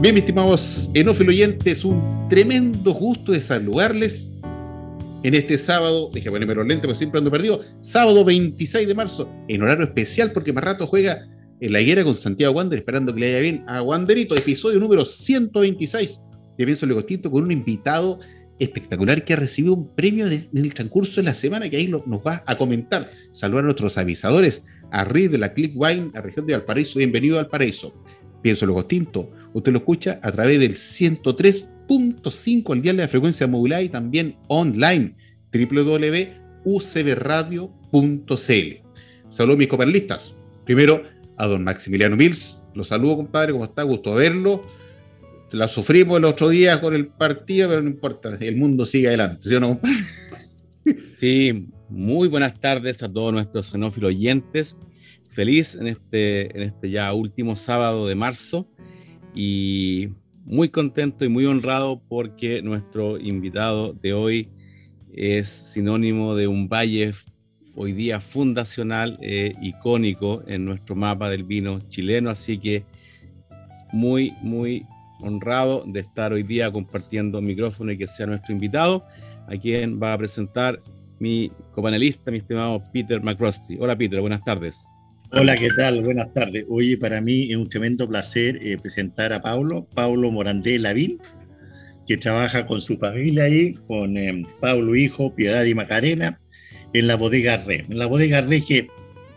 Bien, mis estimados enófilo oyentes, un tremendo gusto de saludarles en este sábado, dije ponerme los lentes porque siempre ando perdido, sábado 26 de marzo, en horario especial porque más rato juega en la higuera con Santiago Wander, esperando que le haya bien a Wanderito, episodio número 126 de Pienso Legostito, con un invitado espectacular que ha recibido un premio en el transcurso de la semana que ahí nos va a comentar. Saludar a nuestros avisadores, a Riz de la Click Wine, a región de Valparaíso, bienvenido a Valparaíso. Pienso Legostinto, usted lo escucha a través del 103.5 al día de la frecuencia modulada y también online www.ucbradio.cl. Saludos mis coperlistas. Primero a don Maximiliano Mills. Lo saludo, compadre, ¿cómo está? Gusto verlo. La sufrimos el otro día con el partido, pero no importa, el mundo sigue adelante, ¿sí o no, compadre? Sí, muy buenas tardes a todos nuestros xenófilos oyentes. Feliz en este, en este ya último sábado de marzo y muy contento y muy honrado porque nuestro invitado de hoy es sinónimo de un valle hoy día fundacional, e icónico en nuestro mapa del vino chileno, así que muy, muy honrado de estar hoy día compartiendo micrófono y que sea nuestro invitado, a quien va a presentar mi copanelista, mi estimado Peter McCrosty. Hola Peter, buenas tardes. Hola, ¿qué tal? Buenas tardes. Oye, para mí es un tremendo placer eh, presentar a Paulo, Paulo Morandé Lavín, que trabaja con su familia ahí, con eh, Pablo Hijo, Piedad y Macarena, en la bodega Re. En la bodega Re que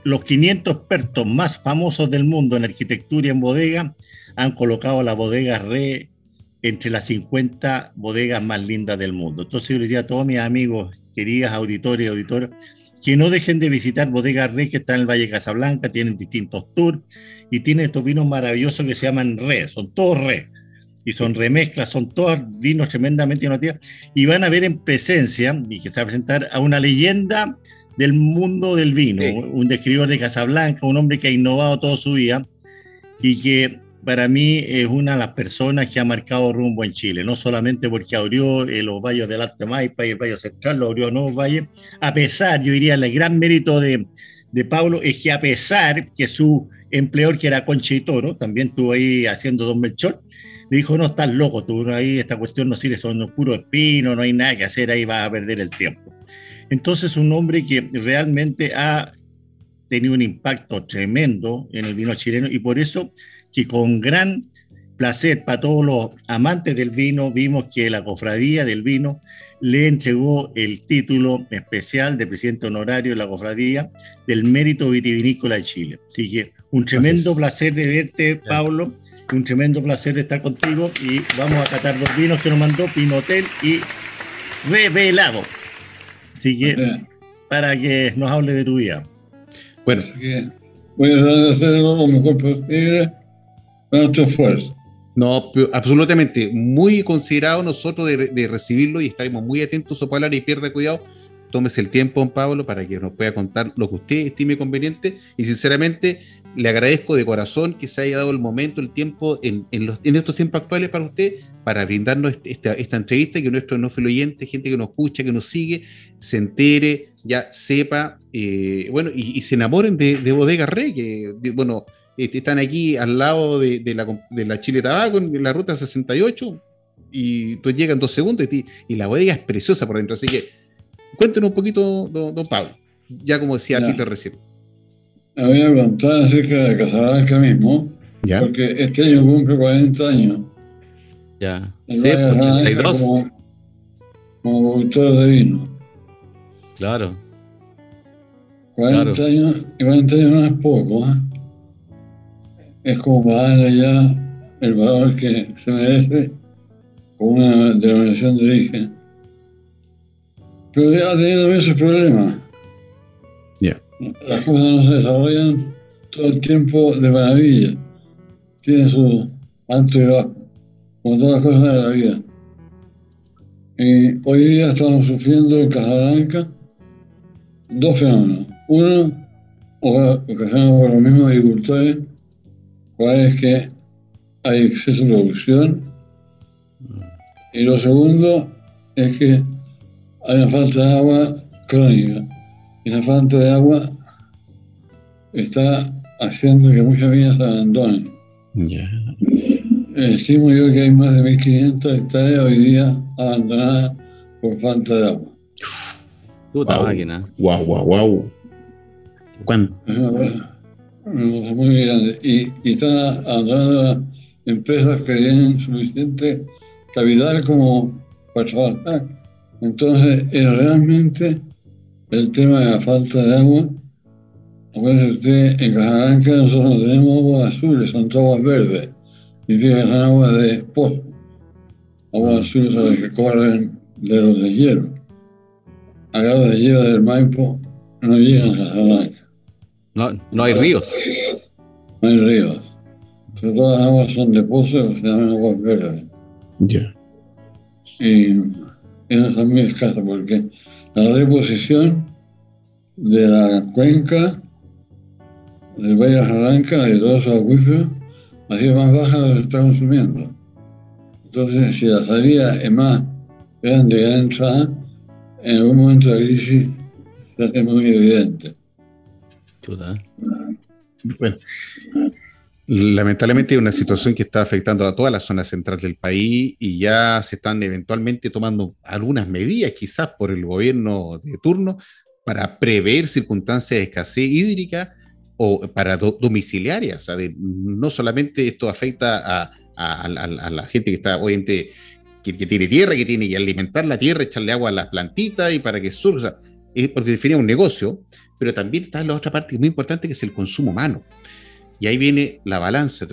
los 500 expertos más famosos del mundo en arquitectura y en bodega han colocado la bodega Re entre las 50 bodegas más lindas del mundo. Entonces yo diría a todos mis amigos, queridas auditores y auditoras, que no dejen de visitar Bodega Re, que está en el Valle Casablanca, tienen distintos tours y tienen estos vinos maravillosos que se llaman Re, son todos Re y son remezclas, son todos vinos tremendamente innovativos y van a ver en presencia y que se va a presentar a una leyenda del mundo del vino, un describidor de Casablanca, un hombre que ha innovado toda su vida y que para mí es una de las personas que ha marcado rumbo en Chile, no solamente porque abrió eh, los valles del Alto Maipa y el Valle Central, lo abrió nuevos valles, a pesar, yo diría, el gran mérito de, de Pablo es que a pesar que su empleador, que era Conchitoro, también estuvo ahí haciendo Don Melchor, le dijo, no, estás loco, tú ahí, esta cuestión no sirve, son puro espino, no hay nada que hacer, ahí vas a perder el tiempo. Entonces, un hombre que realmente ha tenido un impacto tremendo en el vino chileno y por eso que con gran placer para todos los amantes del vino vimos que la cofradía del vino le entregó el título especial de presidente honorario de la cofradía del mérito vitivinícola de Chile. Así que un tremendo placer de verte, Pablo, un tremendo placer de estar contigo y vamos a catar los vinos que nos mandó Pinotel y Revelado. Así que para que nos hable de tu vida. Bueno, voy a hacer lo mejor posible nuestro esfuerzo. No, absolutamente. Muy considerado nosotros de, recibirlo y estaremos muy atentos a palabra y pierda cuidado. Tómese el tiempo, don Pablo, para que nos pueda contar lo que usted estime conveniente. Y sinceramente, le agradezco de corazón que se haya dado el momento, el tiempo en, en, estos tiempos actuales para usted, para brindarnos este, esta, esta entrevista, que nuestro no oyente, gente que nos escucha, que nos sigue, se entere, ya sepa, eh, bueno, y, se enamoren de, de Bodega Rey, que, bueno, están aquí al lado de, la, Chile Tabaco, en la ruta 68, y tú llegas en dos segundos y, la bodega es preciosa por dentro. Así que cuéntenos un poquito, don, Pablo, ya como decía Peter recién. Había preguntado acerca de Casablanca mismo, ¿Ya? porque este año cumple 40 años. Ya, sí, 82. Como, como productor de vino. Claro. 40 años, 40 años no es poco, ¿eh? Es como para darle ya el valor que se merece con una denominación de origen. Pero ha tenido esos problemas. Ya. Las cosas no se desarrollan todo el tiempo de maravilla. Tiene su alto y bajo, como todas las cosas de la vida. Y hoy día estamos sufriendo en Casablanca dos fenómenos. Uno, ocasionado por los mismos agricultores, cuál es que hay exceso de producción. Y lo segundo es que hay una falta de agua crónica. Y la falta de agua está haciendo que muchas viñas se abandonen. Ya. Estimo yo que hay más de 1.500 hectáreas hoy día abandonadas por falta de agua. Puta Wow. máquina. Guau, guau, guau. ¿Cuánto? Muy grande. Y, están abandonando empresas que tienen suficiente capital como para trabajar. Entonces, es realmente el tema de la falta de agua. Acuérdese usted, en Casablanca nosotros no tenemos aguas azules, son aguas verdes. Y tienen aguas de pozo. Aguas azules son las que corren de los de hielo. Los de hielo del Maipo no llegan a Casablanca. No, no hay ríos. no hay ríos. Pero todas las aguas son de pozo, se llaman aguas verdes. Ya. Y esas son muy escasas porque la reposición de la cuenca del Valle de Blanca, de todos esos acuíferos, ha sido más baja de lo que se está consumiendo. Entonces, si la salida es más grande que la entrada, en algún momento la crisis se hace muy evidente. Lamentablemente es una situación que está afectando a toda la zona central del país y ya se están eventualmente tomando algunas medidas, quizás por el gobierno de turno, para prever circunstancias de escasez hídrica o para do- domiciliarias. De- no solamente esto afecta a, la gente que está obviamente que, que tiene tierra, que tiene que alimentar la tierra, echarle agua a las plantitas y para que surja, porque define un negocio, pero también está la otra parte muy importante que es el consumo humano. Y ahí viene la balanza.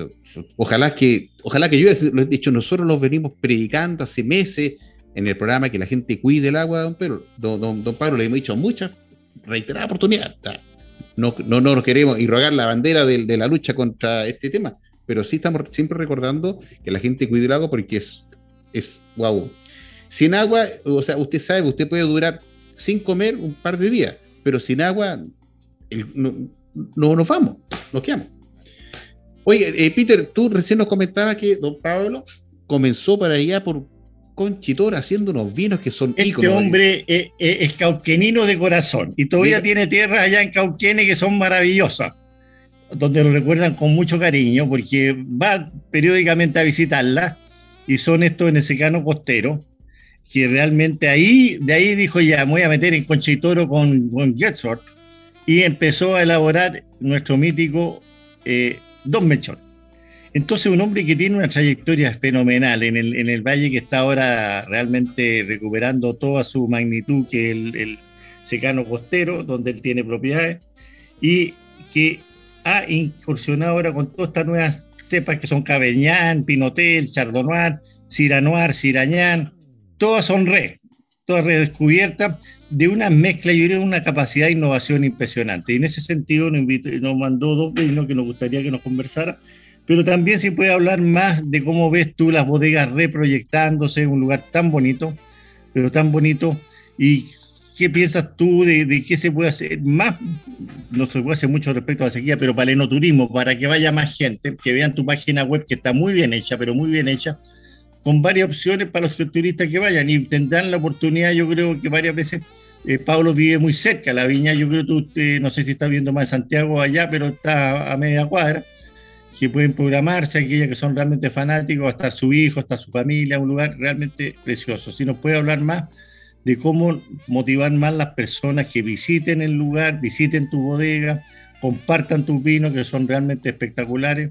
Ojalá que, ojalá que yo, lo he dicho, nosotros los venimos predicando hace meses en el programa que la gente cuide el agua, don Pedro. Don, don, don Pablo le hemos dicho muchas, reiteradas oportunidades. No, no, no nos queremos irrogar la bandera de, de la lucha contra este tema, pero sí estamos siempre recordando que la gente cuide el agua porque es, es wow. Sin agua, o sea, usted sabe, usted puede durar sin comer un par de días, pero sin agua el- no, no nos vamos, nos quedamos. Oye, eh, Peter, tú recién nos comentabas que don Pablo comenzó para allá por Conchitor haciendo unos vinos que son Este íconos. hombre es, es- es cauquenino de corazón y todavía Mira. tiene tierras allá en Cauquenes que son maravillosas, donde lo recuerdan con mucho cariño porque va periódicamente a visitarlas y son estos en el secano costero que realmente ahí, de ahí dijo ya, me voy a meter en Conchitoro con, con Getsford y empezó a elaborar nuestro mítico eh, Don. Entonces, un hombre que tiene una trayectoria fenomenal en el, en el valle que está ahora realmente recuperando toda su magnitud, que es el, el secano costero, donde él tiene propiedades, y que ha incursionado ahora con todas estas nuevas cepas que son Cabernet, Pinotel, Chardonnay, Syrah Sirañán, todas son re, todas redescubiertas de una mezcla, yo creo, una capacidad de innovación impresionante. Y en ese sentido nos, invitó- nos mandó dos vinos que nos gustaría que nos conversara, pero también si puede hablar más de cómo ves tú las bodegas reproyectándose en un lugar tan bonito, pero tan bonito, y qué piensas tú de, de qué se puede hacer más, no se puede hacer mucho respecto a la sequía, pero para el enoturismo, para que vaya más gente, que vean tu página web que está muy bien hecha, pero muy bien hecha, con varias opciones para los turistas que vayan y tendrán la oportunidad, yo creo que varias veces, eh, Pablo vive muy cerca, la viña, yo creo que tú, eh, no sé si está viendo más de Santiago allá, pero está a media cuadra, que pueden programarse, aquellas que son realmente fanáticos, va a estar su hijo, está su familia, un lugar realmente precioso. Si nos puede hablar más de cómo motivar más las personas que visiten el lugar, visiten tu bodega, compartan tus vinos que son realmente espectaculares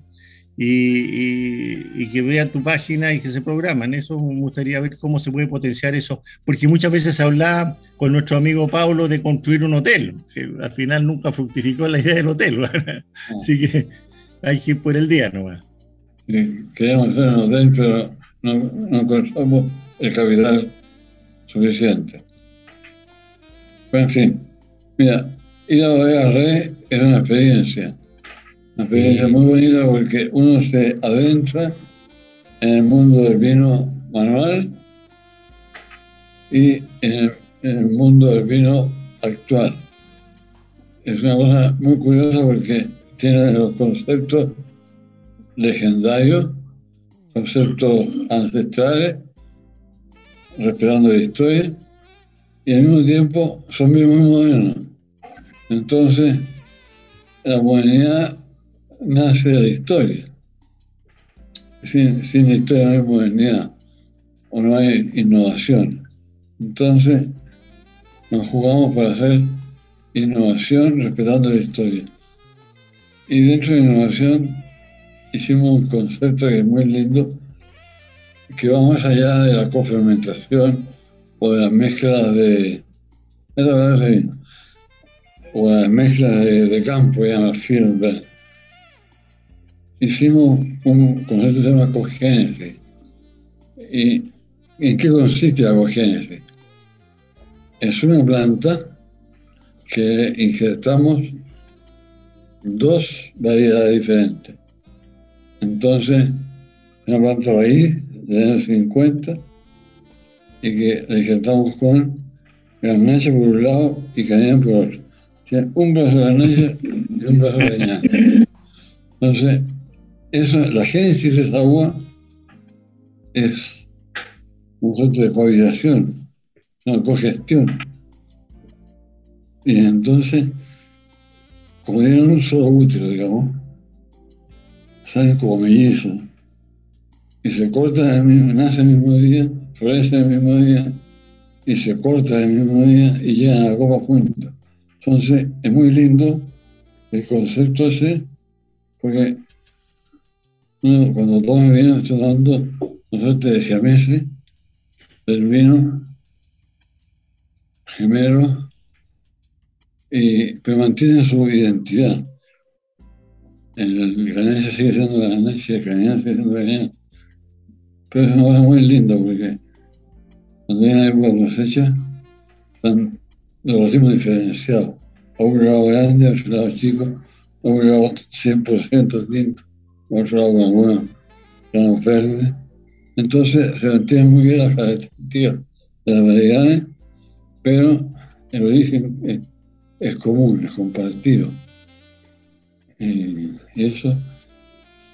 y, que vean tu página y que se programan. Eso me gustaría ver cómo se puede potenciar eso, porque muchas veces se hablaba con nuestro amigo Pablo de construir un hotel, que al final nunca fructificó la idea del hotel. Así que hay que ir por el día nomás. Y queríamos hacer un hotel, pero no, no encontramos el capital suficiente. Pero en fin, mira, ir a Bodega Re es una experiencia. Una experiencia muy bonita porque uno se adentra en el mundo del vino manual y en el, mundo del vino actual. Es una cosa muy curiosa porque tiene los conceptos legendarios, conceptos ancestrales, respetando la historia, y al mismo tiempo son muy, muy modernos. Entonces, la modernidad nace de la historia. Sin, historia no hay modernidad o no hay innovación. Entonces, nos jugamos para hacer innovación respetando la historia. Y dentro de innovación hicimos un concepto que es muy lindo, que va más allá de la cofermentación o de las mezclas de... o las mezclas de, de campo, llama film. Hicimos un concepto que se llama cogénesis. ¿Y en qué consiste la cogénesis? Es una planta que injertamos dos variedades diferentes. Entonces, una planta raíz de años 50 y que la injertamos con garnacha por un lado y canela por otro. Tiene un brazo de garnacha y un brazo de caña. Entonces, eso, la génesis de esa agua es un concepto de cohabitación, una cogestión. Y entonces, como tienen un solo útero, digamos, salen como mellizos. Y se corta el mismo, nace el mismo día, florece el mismo día, y se corta el mismo día y llegan a la copa juntos. Entonces, es muy lindo el concepto ese, porque cuando toma vino, está dando nosotros te decía meses del vino gemelo y, pero mantienen su identidad. El ganancia sigue siendo ganancia, el cañón sigue siendo cañón. Pero es una cosa muy linda porque cuando hay una época de cosecha, están los racimos diferenciados. A un lado grande, a otro lado chico, a un lado 100% tinto, a otro lado con algunos granos verdes. Entonces se mantienen muy bien las características de las variedades, pero el origen es es común, es compartido. Y, eso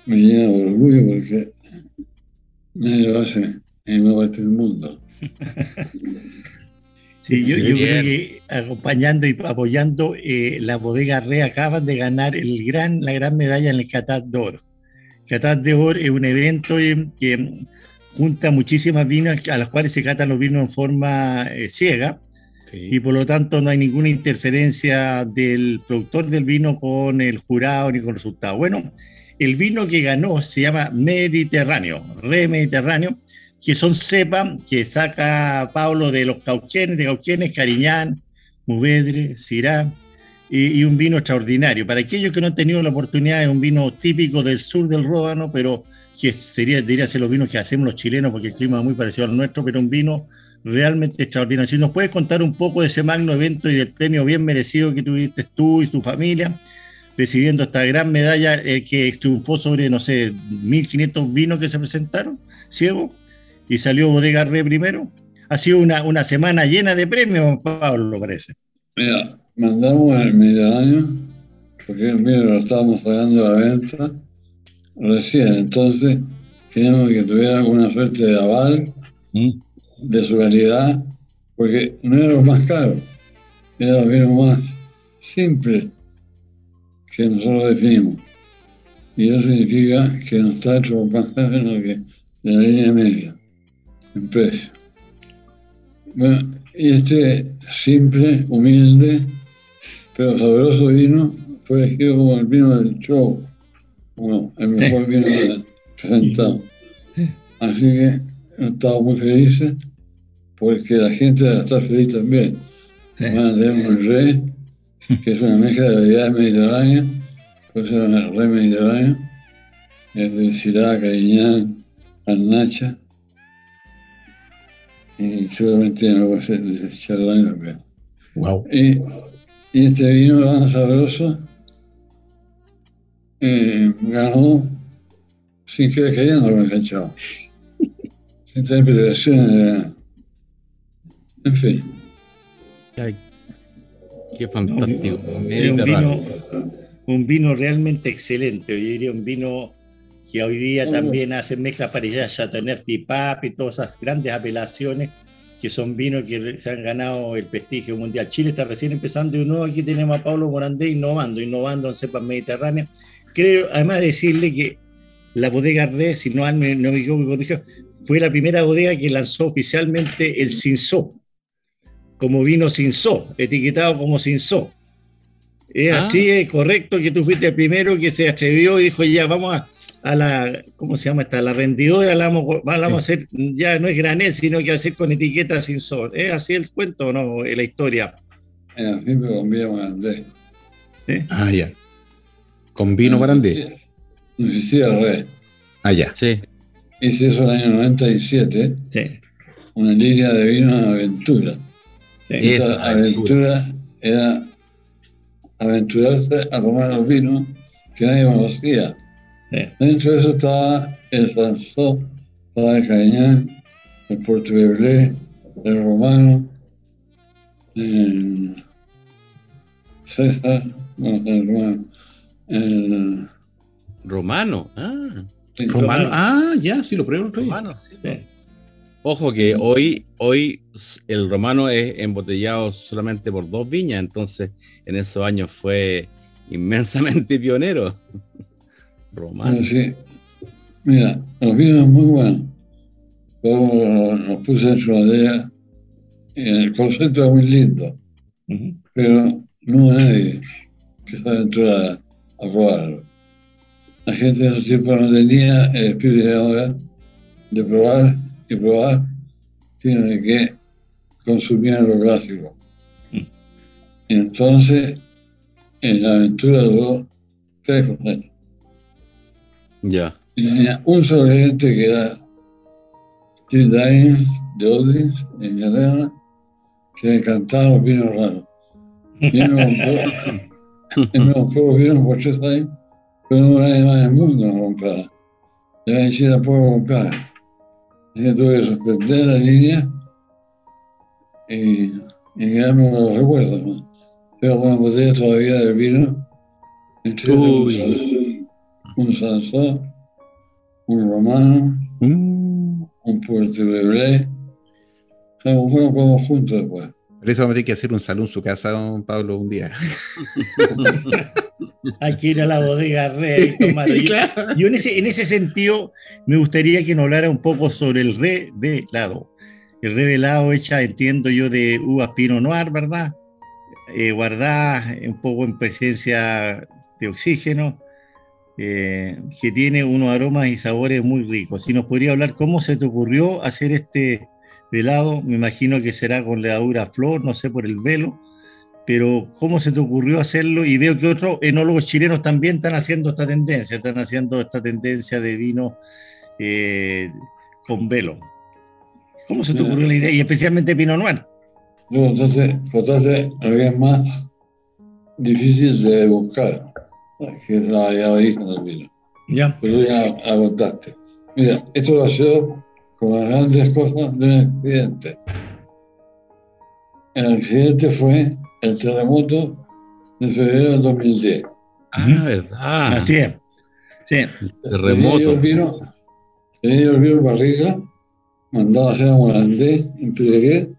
me llena de orgullo porque nadie lo hace en una parte del mundo. Sí, yo, yo creo que acompañando y apoyando eh, la bodega Re acaban de ganar el gran, la gran medalla en el Catat d'Or. Catat d'Or es un evento eh, que junta muchísimas vinos a las cuales se catan los vinos en forma eh, ciega y por lo tanto no hay ninguna interferencia del productor del vino con el jurado ni con el resultado. Bueno, el vino que ganó se llama Mediterráneo, Re Mediterráneo, que son cepas que saca Pablo de los Cauquenes, de Cauquenes, Cariñán, Muvedre, Sirá, y, un vino extraordinario. Para aquellos que no han tenido la oportunidad, es un vino típico del sur del Ródano, pero que sería, diría ser los vinos que hacemos los chilenos, porque el clima es muy parecido al nuestro, pero un vino realmente extraordinario. Si nos puedes contar un poco de ese magno evento y del premio bien merecido que tuviste tú y tu familia, recibiendo esta gran medalla el que triunfó sobre, no sé, 1500 vinos que se presentaron, ciego, y salió Bodega Re primero. Ha sido una, una semana llena de premios, Pablo, parece. Mira, mandamos el Mediterráneo, porque mira, lo estábamos pagando la venta recién, entonces teníamos que tuviera alguna suerte de aval. ¿Mm? de su calidad, porque no era lo más caro, era lo vino más simple que nosotros definimos. Y eso significa que no está hecho más caro que de la línea media en precio. Bueno, y este simple, humilde, pero sabroso vino fue elegido como el vino del show, como el mejor vino presentado. Así que estamos muy felices porque la gente está feliz también. Tenemos un rey, que es una mezcla de variedades mediterráneas, puede ser una rey mediterránea, es de Sirá, Cariñán, Arnacha, y seguramente algo de Chardonnay también. Wow. Y, y este vino tan sabroso eh, ganó sin querer queriendo con el chavo. sin tener pretensiones. En fin. Ay, qué fantástico. No, un Mediterráneo. vino, un vino realmente excelente. Yo diría un vino que hoy día también hace mezclas para allá, Chateauneuf y Pap y todas esas grandes apelaciones que son vinos que se han ganado el prestigio mundial. Chile está recién empezando y uno aquí tenemos a Pablo Morandé innovando, innovando en cepas mediterráneas. Creo, además decirle que la bodega Red, si no, no me equivoco, fue la primera bodega que lanzó oficialmente el Cinzó, como vino Cinzó, etiquetado como Cinzó. Es Ah. así, es correcto que tú fuiste el primero que se atrevió y dijo, ya, vamos a, a la, ¿cómo se llama esta? La rendidora, la vamos, la vamos a hacer, ya no es granel, sino que hacer con etiqueta Cinzó. ¿Es así el cuento o no? La historia. Era siempre con vino Morandé. Ah, ya. Con vino Barandé. Insistía Red. Ah, ya. Sí. Hice eso en el año 97, Sí. una línea de vino de aventura. sí. Esa aventura era aventurarse a tomar los vinos que nadie conocía. Sí. Dentro de eso estaba el Sansó, estaba el Cañán, el Puerto Beblé, el Romano, el César, no, el Romano, el, Romano. Ah, Romano. Ah, ya, sí, lo pruebo romano, sí. Sí. Ojo que hoy, hoy el romano es embotellado solamente por dos viñas, entonces en esos años fue inmensamente pionero. Romano. Sí. Mira, los vinos muy buenos. Pero los puse en y el concepto es muy lindo, pero no hay nadie que se aventura a probarlo. La gente en ese tiempo no tenía el espíritu de ahora de probar y probar, de que consumían lo clásico. Mm. Entonces, en la aventura duró tres años. Ya. Y tenía un sobreviviente que era Steve Dines de Odins, en Inglaterra, que le encantaban los vinos raros. Me compró los vinos por tres años, pero no nadie más del mundo lo. Ya en Chile tampoco lo que tuve que suspender la línea y, y quedarme con los recuerdos. Tengo una botella todavía del vino. Uy. un Sansón, un romano, Mm. un Puerto Libre. Como fueron como juntos después. Por eso vamos a tener que hacer un salón en su casa, don Pablo, un día. Hay que ir a la bodega Rey y tomar. Claro. yo en, ese, en ese sentido me gustaría que nos hablara un poco sobre el revelado. El revelado hecha, entiendo yo, de uvas Pinot Noir, ¿verdad? Eh, guardadas un poco en presencia de oxígeno, eh, que tiene unos aromas y sabores muy ricos. Si nos podría hablar cómo se te ocurrió hacer este velado, me imagino que será con levadura flor, no sé, por el velo, pero ¿cómo se te ocurrió hacerlo? Y veo que otros enólogos chilenos también están haciendo esta tendencia, están haciendo esta tendencia de vino eh, con velo. ¿Cómo se te ocurrió la idea? Y especialmente Pinot Noir. Luego entonces que es más difícil de buscar, que es la de origen del vino. Ya. Pero ya la contaste. Mira, esto lo sido con las grandes cosas de un accidente. El accidente fue el terremoto de febrero del 2010. Ah, verdad. Así es. Sí. Terremoto. El vino, tenía yo el vino barriga, mandado a hacer a Morandé, en Pedreguer,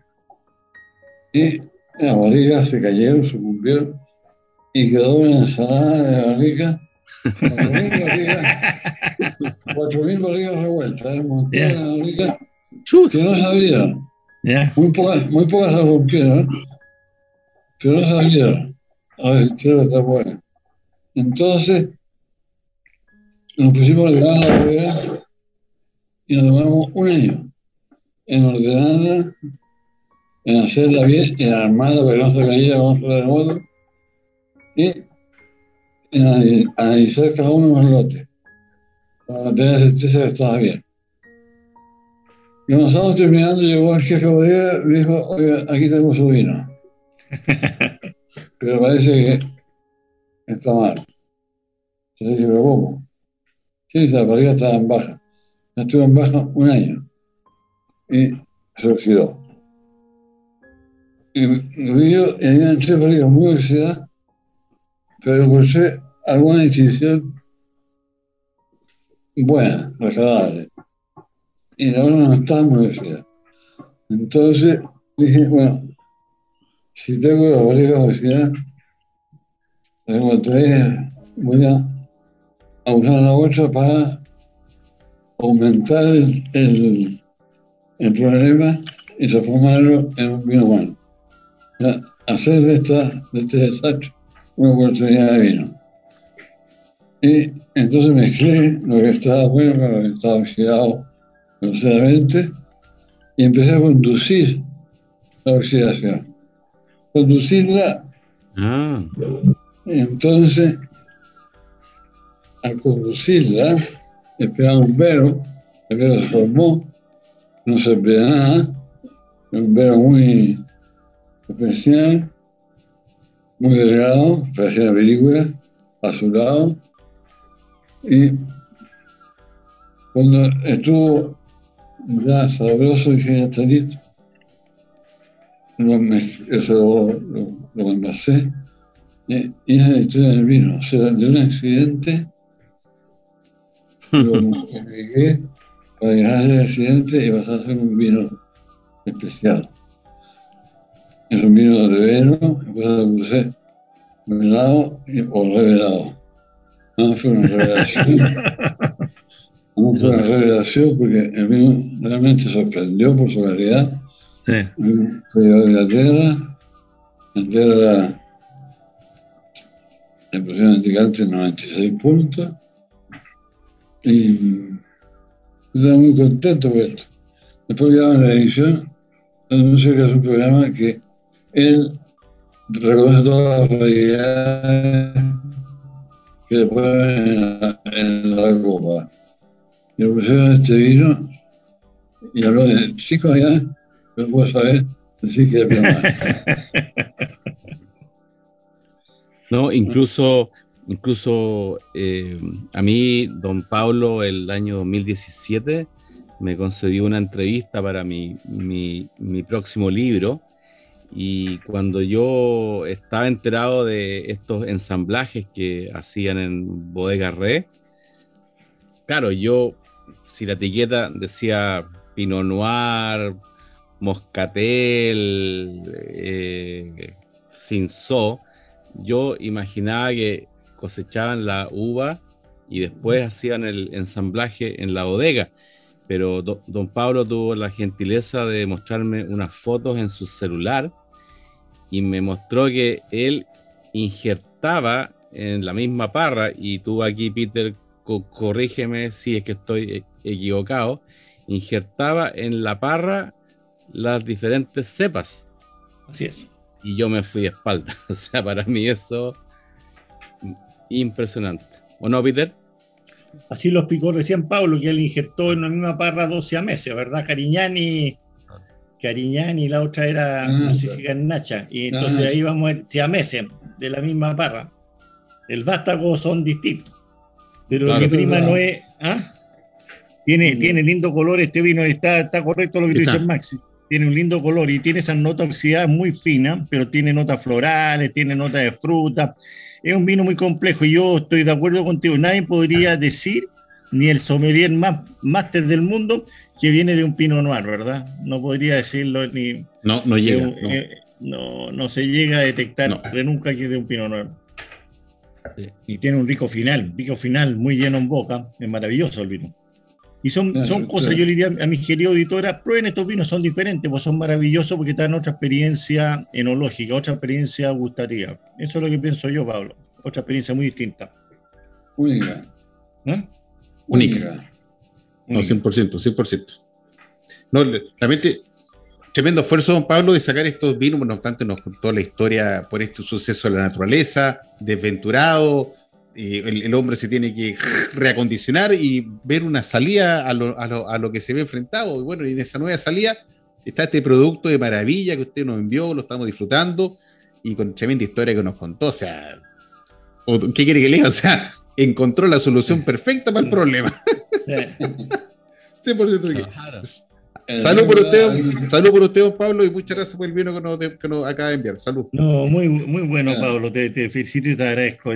y las barrigas se cayeron, sucumbieron, y quedó una ensalada de barriga, 4.000 barrigas, 4.000 barrigas revueltas, ¿eh? montadas de barrigas que no se abrieron. Ya. Muy pocas, muy pocas se rompieron, pero no abrieron. A ver, creo que está buena. Entonces, nos pusimos a ordenar la bodega y nos demoramos un año en ordenarla, en hacerla bien, en armarla para que no se cayera con terremoto y en anali- analizar cada uno de los lotes para tener certeza que estaba bien. Y cuando estábamos terminando, llegó el jefe de bodega y dijo, oiga, aquí tenemos su vino. pero parece que está mal. Yo dije, pero ¿cómo? Sí, la barriga estaba en baja. Estuvo en baja un año y se oxidó. Y yo entré barriga muy oxidada, pero escuché alguna distinción buena, agradable. Y la otra no estaba muy oxidada. Entonces dije, bueno, si tengo la barriga oxidada, tengo tres, voy a usar la otra para aumentar el, el, problema y transformarlo en un vino bueno. hacer de, esta, de este desastre una oportunidad de vino. Y entonces mezclé lo que estaba bueno con lo que estaba oxidado groseramente y empecé a conducir la oxidación. Conducirla. Ah. Entonces, al conducirla, esperaba un vero, el vero se formó, no se nada, un vero muy especial, muy delgado, parecía una película, azulado, y cuando estuvo ya sabroso, dije, ya está listo, lo, me, lo, lo, y, y esa es la historia del vino, o sea, de un accidente lo multipliqué para llegar al accidente y vas a hacer un vino especial. Es un vino de veno, después lo puse velado o revelado. No fue una revelación. No fue una revelación porque el vino realmente sorprendió por su calidad. Sí. Llevado a Inglaterra. Inglaterra le pusieron indicante 96 puntos. Y estaba muy contento con esto. Después llegamos a la edición, que es un programa que él reconoce todas las variedades que le ponen en la, en la copa. Le pusieron este vino y habló de cinco años, no puedo saber decir que es más. No, incluso Incluso eh, a mí, don Pablo, el año 2017, me concedió una entrevista para mi, próximo libro. Y cuando yo estaba enterado de estos ensamblajes que hacían en Bodega Red, claro, yo, si la etiqueta decía Pinot Noir, Moscatel, eh, Cinzó, yo imaginaba que cosechaban la uva y después hacían el ensamblaje en la bodega. Pero don Pablo tuvo la gentileza de mostrarme unas fotos en su celular y me mostró que él injertaba en la misma parra, y tú aquí, Peter, corrígeme si es que estoy equivocado, injertaba en la parra las diferentes cepas. Así es. Y yo me fui de espalda. O sea, para mí eso Impresionante. ¿O no, Peter? Así lo explicó recién Pablo, que él injertó en la misma parra 12 meses, ¿verdad? Cariñani, Cariñani la otra era, ah, no sé si. Y entonces ah. ahí vamos a meses de la misma parra. El vástago son distintos. Pero claro, prima no es. ¿ah? Tiene, tiene lindo color este vino, está, está correcto lo que tú dices, Maxi. Tiene un lindo color y tiene esa nota oxidada muy fina, pero tiene notas florales, tiene notas de fruta es un vino muy complejo y yo estoy de acuerdo contigo. Nadie podría decir, ni el sommelier más máster del mundo, que viene de un Pinot Noir, ¿verdad? No podría decirlo ni. No, no llega. Eh, no. no. se llega a detectar nunca que es de un Pinot Noir. Y tiene un rico final, rico final muy lleno en boca. Es maravilloso el vino. Y son, son cosas, yo le diría a mis queridos auditores, prueben estos vinos, son diferentes, pues son maravillosos porque dan otra experiencia enológica, otra experiencia gustativa. Eso es lo que pienso yo, Pablo. Otra experiencia muy distinta. Única. ¿Eh? Única. No, 100%, 100%. No, realmente, tremendo esfuerzo, don Pablo, de sacar estos vinos, no obstante nos contó la historia por este suceso de la naturaleza, desventurado, el, hombre se tiene que reacondicionar y ver una salida a lo, que se ve enfrentado. Y bueno, y en esa nueva salida está este producto de maravilla que usted nos envió, lo estamos disfrutando. y con tremenda historia que nos contó. O sea, ¿qué quiere que lea? O sea, encontró la solución perfecta para el problema. 100% Salud por usted, salud por usted, don Pablo, y muchas gracias por el vino que nos, que nos acaba de enviar. Salud. No, muy, muy bueno, Pablo, te, felicito y te agradezco.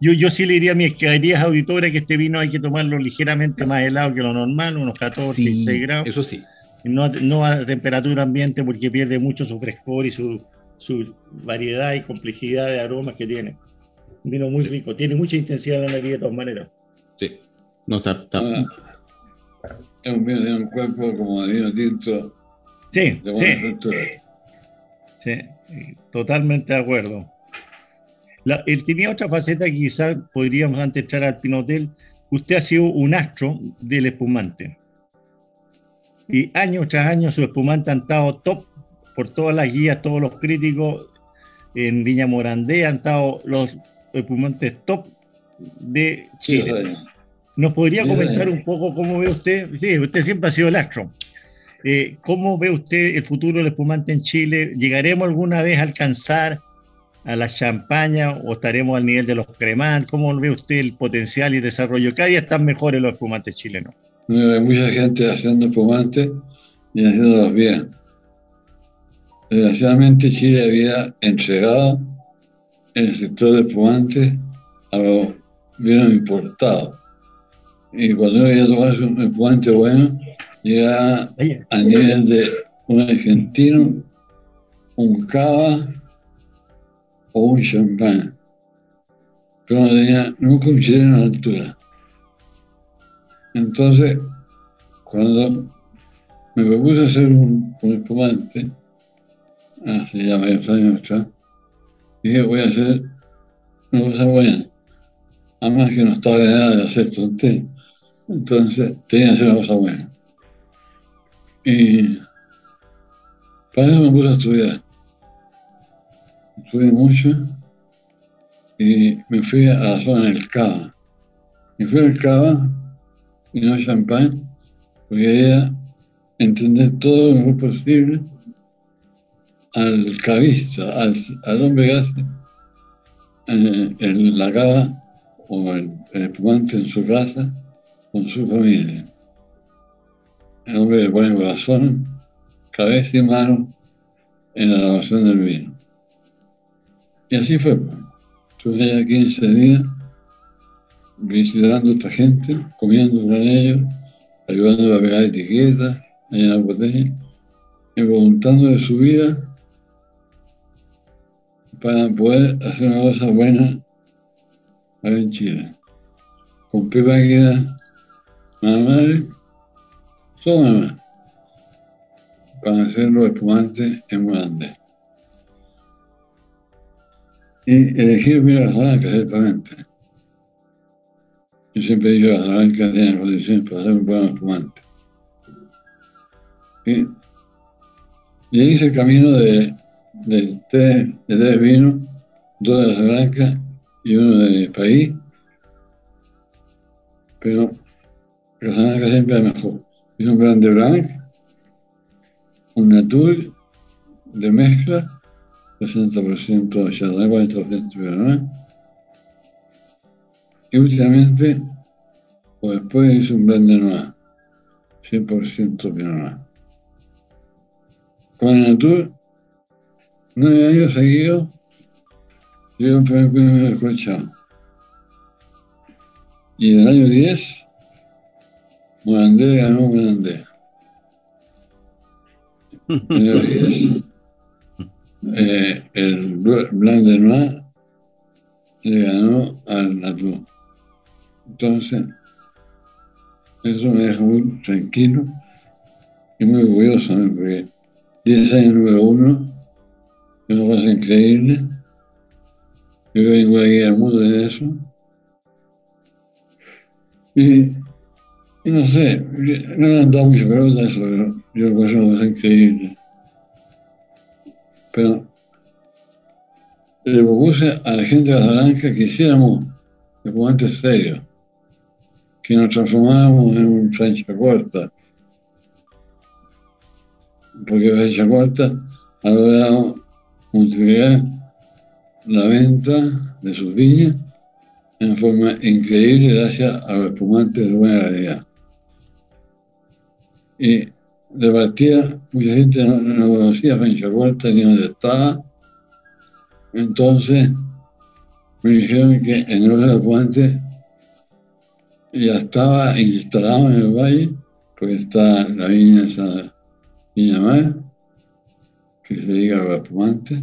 yo, yo sí le diría a mis queridas auditoras que este vino hay que tomarlo ligeramente más helado que lo normal, unos 14, 16 grados. Eso sí. No, no a temperatura ambiente porque pierde mucho su frescor y su, su variedad y complejidad de aromas que tiene. Un vino muy rico, tiene mucha intensidad en la vida de todas maneras. Sí, no está. está. Ah, es un vino de un cuerpo como de vino tinto. Sí, sí. Sí, totalmente de acuerdo. él tenía otra faceta que quizás podríamos antes echar al Pinotel. Usted ha sido un astro del espumante. Y año tras año su espumante ha estado top por todas las guías, todos los críticos. En Viña Morandé han estado los espumantes top de Chile. ¿Nos podría comentar un poco cómo ve usted? Sí, usted siempre ha sido el astro. Eh, ¿Cómo ve usted el futuro del espumante en Chile? ¿Llegaremos alguna vez a alcanzar a la champaña o estaremos al nivel de los cremán? ¿Cómo ve usted el potencial y desarrollo? Cada día están mejores los espumantes chilenos. hay mucha gente haciendo espumantes y haciéndolos bien. Desgraciadamente Chile había entregado el sector de espumantes a los bienes importados y cuando quería tomarse un puente bueno, llegaba a nivel de un argentino, un cava o un champán. Pero no tenía nunca un chileno a la altura. Entonces, cuando me propuse hacer un, un espumante, hace ya varios años atrás, dije, voy a hacer una cosa buena. Además que no estaba de nada de hacer tonterías. Entonces tenía que ser una cosa buena. Y para eso me puse a estudiar. Estudié mucho y me fui a la zona del Cava. Me fui al Cava y no champán, porque quería entender todo lo mejor posible al cavista, al, hombre que hace eh, en la cava o el, el espumante en su casa con su familia. El hombre le pone corazón, cabeza y mano en la elaboración del vino. Y así fue. Estuve allá 15 días visitando a esta gente, comiendo con ellos, ayudando a pegar etiquetas, a llenar botellas, y preguntando de su vida para poder hacer una cosa buena acá en Chile. Con Pepa Queda mamá, mamá, para hacerlo espumante en grande. Y elegir bien las blancas exactamente. Yo siempre he dicho las blancas tienen condiciones para hacer un buen espumante. Y, y hice el camino de, de, tres, de tres vinos, dos de las blancas y uno de país. Pero que siempre es mejor. Es un grande blanc, un natur de mezcla, 60% Chardonnay, 40% Pinot Y últimamente, o después hice un blend de Noir, 100% Pinot Noir. Con el Natur, nueve años seguidos, yo el primer premio escuchado. Y en el año 10, Morandé ganó Morandé. eh, el Blanc de Noir le ganó al Natur. Entonces, eso me deja muy tranquilo y muy orgulloso, porque 10 años número uno, es una cosa increíble. Yo vengo aquí al mundo de eso. Y no sé, no le han dado mucho pelota eso, pero yo lo es una cosa increíble. Pero le propuse a la gente de Casablanca que hiciéramos espumantes serios, que nos transformáramos en un francha corta. Porque francha corta ha logrado multiplicar la venta de sus viñas en forma increíble gracias a los espumantes de buena calidad. Y de partida, mucha gente no, conocía Fencha Huerta ni dónde estaba. Entonces me dijeron que en el puente ya estaba instalado en el valle, porque está la viña esa viña más, que se dedica a los espumantes,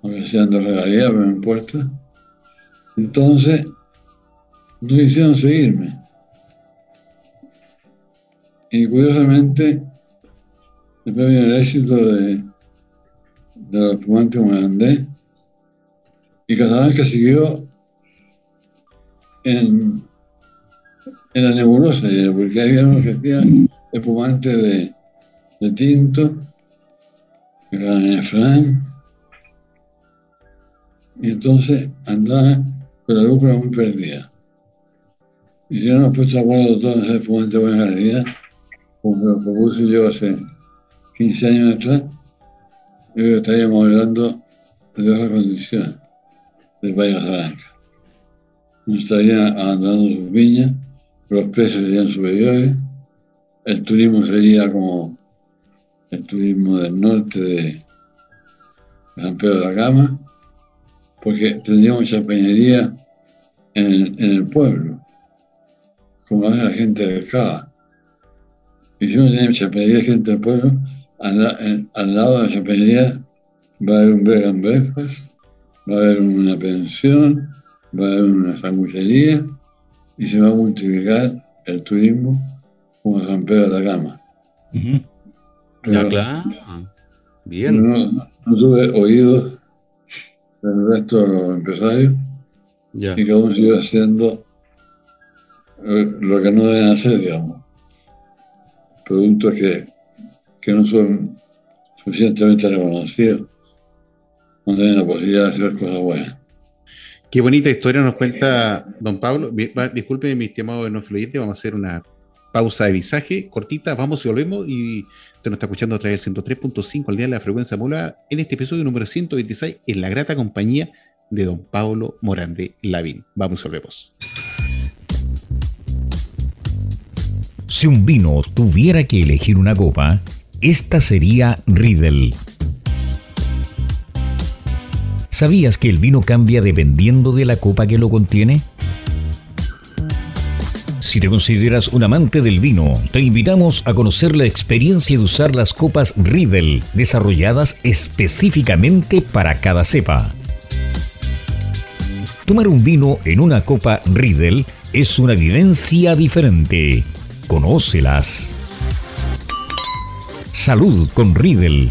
ofreciendo regalías, pero no importa. Entonces, no quisieron seguirme. Y curiosamente, después vino el éxito de, de los espumantes Morandé, y Casablanca siguió en, en la nebulosa, porque había unos que hacían espumantes de, de tinto, que eran en y entonces andaban con la luz muy perdida. Y si no nos puesto de acuerdo todos ese espumantes de buena calidad, como lo propuse yo hace 15 años atrás, yo estaríamos hablando de otra condición del Valle Blanca. No estarían abandonando sus viñas, los precios serían superiores, el turismo sería como el turismo del norte de San Pedro de la Cama, porque tendríamos champañería en en el pueblo, como hace la gente del Cava. Y si uno tiene champañería gente del pueblo, al, al, lado de la champañería va a haber un and breakfast, va a haber una pensión, va a haber una sanguchería y se va a multiplicar el turismo como San Pedro de la Gama. ya, claro. Bien. No, no, tuve oídos del resto de los empresarios y cada uno sigue haciendo eh, lo que no deben hacer, digamos productos que, que no son suficientemente reconocidos, no tienen la posibilidad de hacer cosas buenas. Qué bonita historia nos cuenta don Pablo. Disculpe, mi estimado no fluyente, vamos a hacer una pausa de visaje cortita, vamos y volvemos. Y usted nos está escuchando a través del 103.5 al día de la frecuencia mola en este episodio número 126 en la grata compañía de don Pablo Morande Lavín. Vamos y volvemos. Si un vino tuviera que elegir una copa, esta sería Riedel. ¿Sabías que el vino cambia dependiendo de la copa que lo contiene? Si te consideras un amante del vino, te invitamos a conocer la experiencia de usar las copas Riedel, desarrolladas específicamente para cada cepa. Tomar un vino en una copa Riedel es una vivencia diferente. Conócelas. Salud con Riedel.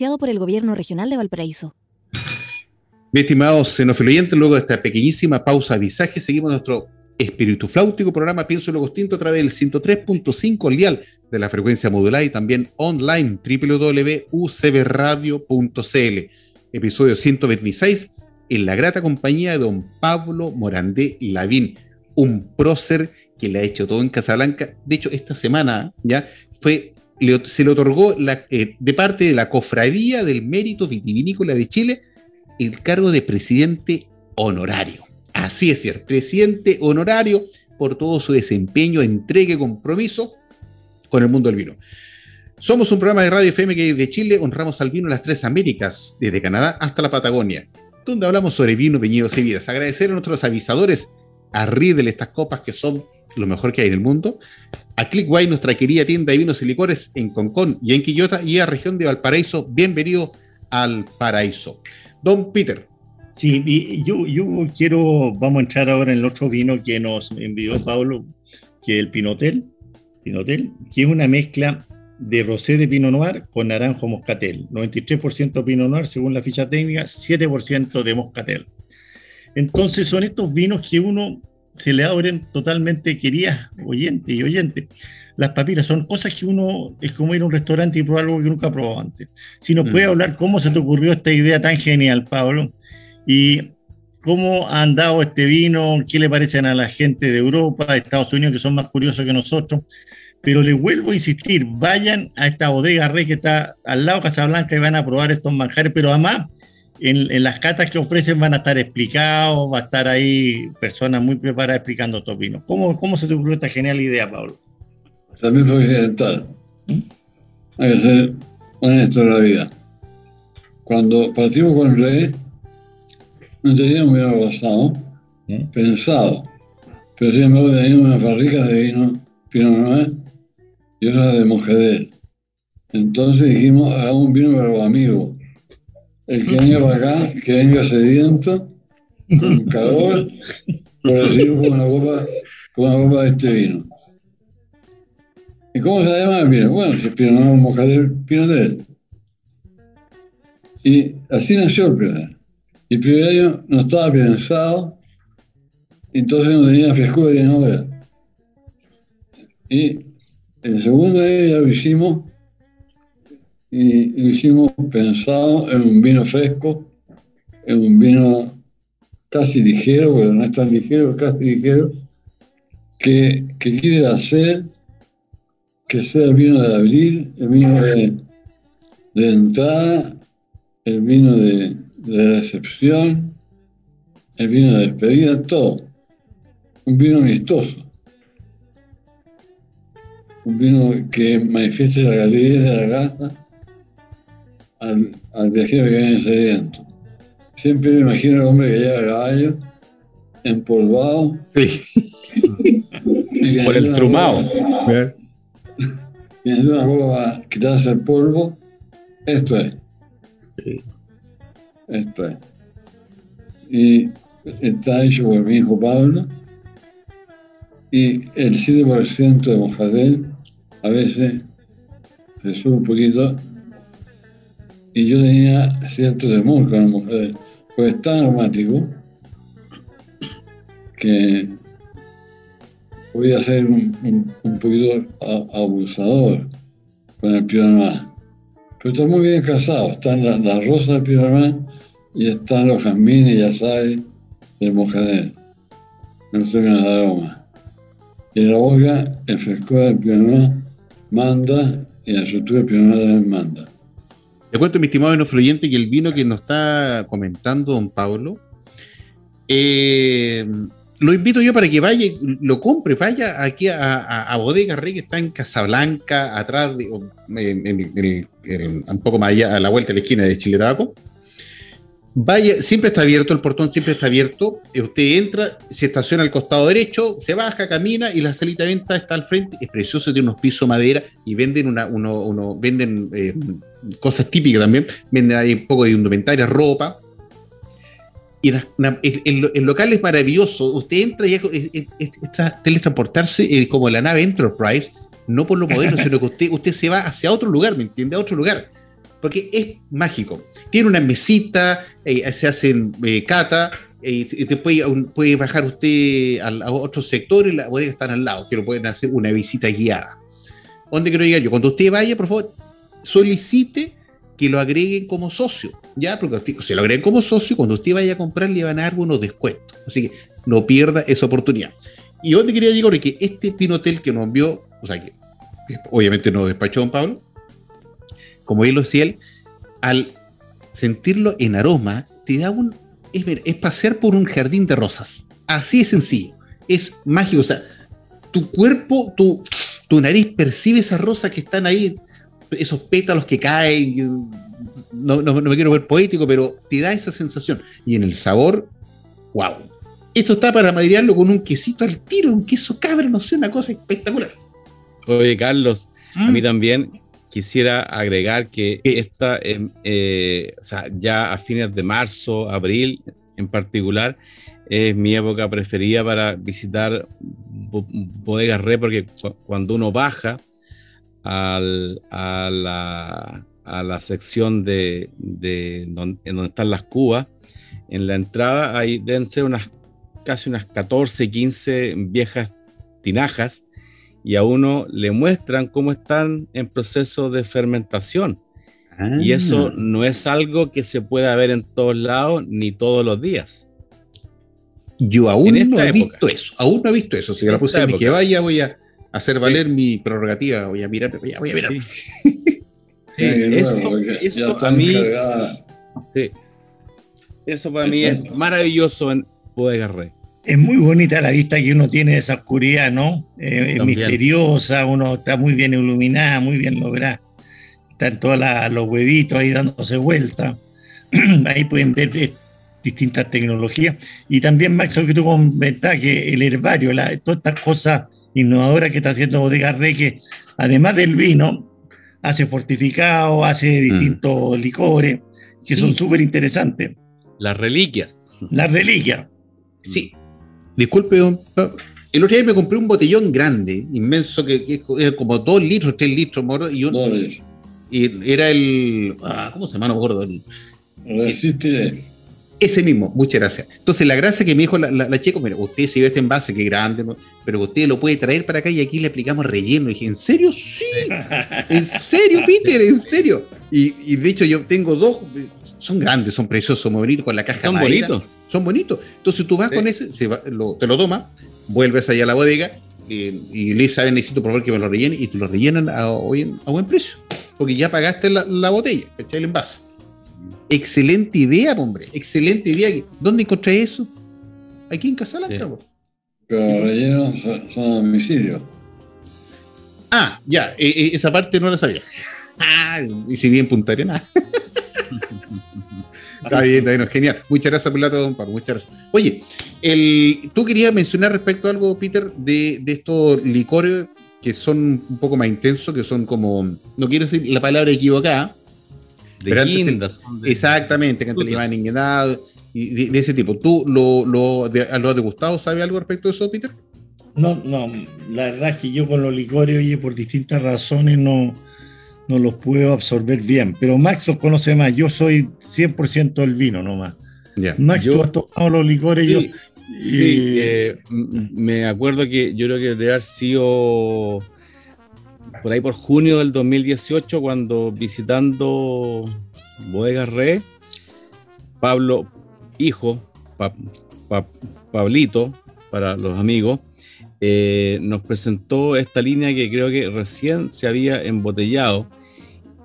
por el Gobierno Regional de Valparaíso. Mi estimados xenofiluyentes, luego de esta pequeñísima pausa visaje, seguimos nuestro espíritu flautico programa Pienso lo Distinto a través del 103.5 al dial de la frecuencia modulada y también online www.ucbradio.cl. Episodio 126 en la grata compañía de don Pablo Morandé Lavín, un prócer que le ha hecho todo en Casablanca. De hecho, esta semana ya fue se le otorgó eh, de parte de la Cofradía del Mérito Vitivinícola de Chile el cargo de presidente honorario. Así es, cierto, presidente honorario por todo su desempeño, entrega y compromiso con el mundo del vino. Somos un programa de radio FM que de Chile honramos al vino en las tres Américas, desde Canadá hasta la Patagonia, donde hablamos sobre vino, viñedos y vidas. Agradecer a nuestros avisadores, a Riedel, estas copas que son lo mejor que hay en el mundo, a Clickway, nuestra querida tienda de vinos y licores en Concón y en Quillota y a región de Valparaíso. Bienvenido al paraíso. Don Peter. Sí, yo, yo quiero, vamos a entrar ahora en el otro vino que nos envió Pablo, que es el Pinotel, Pinotel, que es una mezcla de rosé de Pinot Noir con naranjo moscatel. 93% Pinot Noir según la ficha técnica, 7% de moscatel. Entonces son estos vinos que uno se le abren totalmente, queridas oyentes y oyentes. Las papilas son cosas que uno es como ir a un restaurante y probar algo que nunca ha probado antes. Si nos puede Mm. hablar cómo se te ocurrió esta idea tan genial, Pablo, y cómo ha andado este vino, qué le parecen a la gente de Europa, de Estados Unidos, que son más curiosos que nosotros. Pero les vuelvo a insistir, vayan a esta bodega Rey que está al lado de Casablanca y van a probar estos manjares, pero además en, en las catas que ofrecen van a estar explicados, va a estar ahí personas muy preparadas explicando estos vinos. ¿Cómo, cómo se te ocurrió esta genial idea, Pablo? También fue accidental. Hay que ser honesto en la vida. Cuando partimos con Rey, no teníamos vino rosado, ¿Mm? pensado. Pero sin embargo teníamos unas barricas de vino Pinot Noir y otras de Moscatel. Entonces dijimos, hagamos un vino para los amigos. El que venga para acá, que venga sediento, con calor, por recibir con una copa, con una copa de este vino. ¿Y cómo se llama el vino? Bueno, si es Pinot Moscatel, Pinotel. Y así nació el primer. Y el primer año no estaba pensado, entonces no tenía frescura que tiene ahora. Y el segundo año ya lo hicimos, y lo hicimos pensado en un vino fresco, en un vino casi ligero, pero no es tan ligero, casi ligero, que, que quiere hacer que sea el vino de abril, el vino de, entrada, el vino de, recepción, el vino de despedida, todo. Un vino amistoso. Un vino que manifieste la calidez de la casa al, al viajero que viene sediento. Siempre me imagino al hombre que lleva a caballo, empolvado. Sí. y Por el trumao. que necesita una copa para quitarse el polvo. Esto es. Esto es. Y está hecho por mi hijo Pablo. Y el 7% de mojadel a veces se sube un poquito. Y yo tenía cierto temor con el mojadel, porque es tan aromático que voy a ser un, un- un abusador con el Noir. Pero está muy bien casado. Están las la rosas de Noir y están los jazmines y azares de mojadel. No de aroma. Y la boca, el frescor del Noir manda y la estructura del Noir también manda. Le cuento, mi estimado vino fluyente, que el vino que nos está comentando don Pablo, eh, lo invito yo para que vaya, lo compre, vaya aquí a, a- a Bodega Rey, que está en Casablanca, atrás, un poco más allá, a la vuelta de la esquina de Chile Tabaco. Vaya, siempre está abierto, el portón siempre está abierto. eh, Usted entra, se estaciona al costado derecho, se baja, camina y la salita de venta está al frente. Es precioso, tiene unos pisos de madera y venden una, uno, uno- venden eh, cosas típicas también. Venden ahí un poco de indumentaria, ropa. Y la- el, local es maravilloso. Usted entra y es, es- es- es tra- teletransportarse eh, como la nave Enterprise, no por lo moderno, sino que usted, usted se va hacia otro lugar, ¿me entiende? A otro lugar. Porque es mágico. Tiene una mesita, eh, se hacen eh, cata, eh, y después puede bajar usted al- a, otro sector y la bodega están al lado, que lo pueden hacer una visita guiada. ¿Dónde quiero llegar yo? Cuando usted vaya, por favor, solicite que lo agreguen como socio, ¿ya? Porque si lo agreguen como socio, cuando usted vaya a comprar le van a dar unos descuentos. Así que no pierda esa oportunidad. ¿Y dónde quería llegar? Que este Pinotel que nos envió, o sea, que obviamente nos despachó don Pablo, como él lo decía él, al sentirlo en aroma, te da un. Es, es pasear por un jardín de rosas. Así de sencillo. Es mágico. O sea, tu cuerpo, tu, tu nariz percibe esas rosas que están ahí, esos pétalos que caen. No, no- no me quiero ver poético, pero te da esa sensación. Y en el sabor, wow. Esto está para madrearlo con un quesito al tiro, un queso cabra, no sé, una cosa espectacular. Oye, Carlos, a Mm. mí también quisiera agregar que esta, eh, sea, ya a fines de marzo, abril en particular, es mi época preferida para visitar bo- bodegas re, porque cu- cuando uno baja a, la, sección de, de don- en donde están las cubas. En la entrada hay, deben ser unas casi unas 14, 15 viejas tinajas y a uno le muestran cómo están en proceso de fermentación. Y eso Ah. no es algo que se pueda ver en todos lados ni todos los días. Yo aún no he época. visto eso. Aún no he visto eso. Si En la que vaya voy a hacer valer mi prerrogativa. Voy a mirar, voy a, voy a mirar. Sí. Sí, que eso- eso a mí-. Eso para mí es maravilloso en Bodega Rey. Es muy bonita la vista que uno tiene de esa oscuridad, ¿no? Eh, es misteriosa, uno está muy bien iluminada, muy bien lograda. Están todos los huevitos ahí dándose vuelta. ahí pueden ver eh, distintas tecnologías. Y también, Max, lo que tú comentabas, que el herbario, la- todas estas cosas innovadoras que está haciendo Bodega Rey, que además del vino, hace fortificado, hace distintos licores, que Sí. son súper interesantes. Las reliquias. Las reliquias. Sí. Disculpe, don el otro día me compré un botellón grande, inmenso, que, que era como dos litros, tres litros, y, un- Dólares. y era el. ah, ¿Cómo se llama? No me acuerdo. El- Resiste. Ese mismo, muchas gracias. Entonces, la gracia que me dijo la, la, la chica, mira, usted si ve este envase, que grande, ¿no? pero usted lo puede traer para acá y aquí le aplicamos relleno. Y dije, ¿en serio? Sí, en serio, Peter, en serio. Y, y de hecho, yo tengo dos, son grandes, son preciosos, me venir con la caja Son bonitos. Son bonitos. Entonces tú vas Sí. con ese, se va- lo- te lo tomas, vuelves allá a la bodega eh, y le sabes, necesito por favor que me lo rellene y te lo rellenan a, a buen precio. Porque ya pagaste la, la botella, ¿cachai? el envase. Excelente idea, hombre. Excelente idea. ¿Dónde encontré eso? Aquí en Casalanca. Sí. Pero los rellenos son, a domicilio. Ah, ya, eh, eh, esa parte no la sabía. Ah, y si bien Punta Arenas. Está bien, está bien, genial. Muchas gracias por el dato, don Pablo. Muchas gracias. Oye, el, tú querías mencionar respecto a algo, Peter, de, de estos licores que son un poco más intensos, que son como, no quiero decir la palabra equivocada, De Pero antes guindas. de- exactamente, que antes le inguinado y de, de ese tipo. ¿Tú lo, lo, de, lo has degustado? ¿Sabes algo respecto de eso, Peter? No, no, la verdad es que yo con los licores, oye, por distintas razones no, no los puedo absorber bien. Pero Max los conoce más, yo soy 100% del vino nomás. Ya. Max, Yo- tú has tomado los licores, Sí, yo... sí, eh, me acuerdo que yo creo que debe haber sido por ahí por junio del 2018 cuando visitando Bodega Re, Pablo, hijo, Pa- Pa- Pablito, para los amigos, eh, nos presentó esta línea que creo que recién se había embotellado.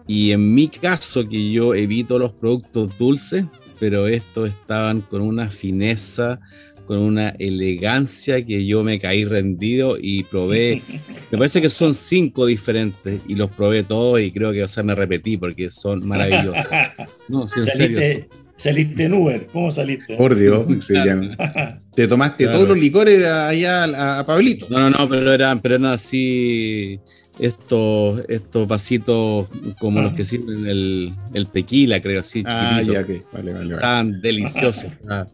Y en mi caso, que yo evito los productos dulces, pero estos estaban con una fineza, con una elegancia que yo me caí rendido y probé. Me parece que son cinco diferentes y los probé todos y creo que, o sea, me repetí porque son maravillosos. No, sí, en serio. saliste, saliste en Uber, ¿cómo saliste? Por Dios. Te tomaste Claro. todos los licores allá a, a Pablito. No, no, no, pero eran, pero eran así estos, estos vasitos como los que sirven el, el tequila, creo, así, Ah, ya, ok. Vale, vale, vale. Estaban deliciosos.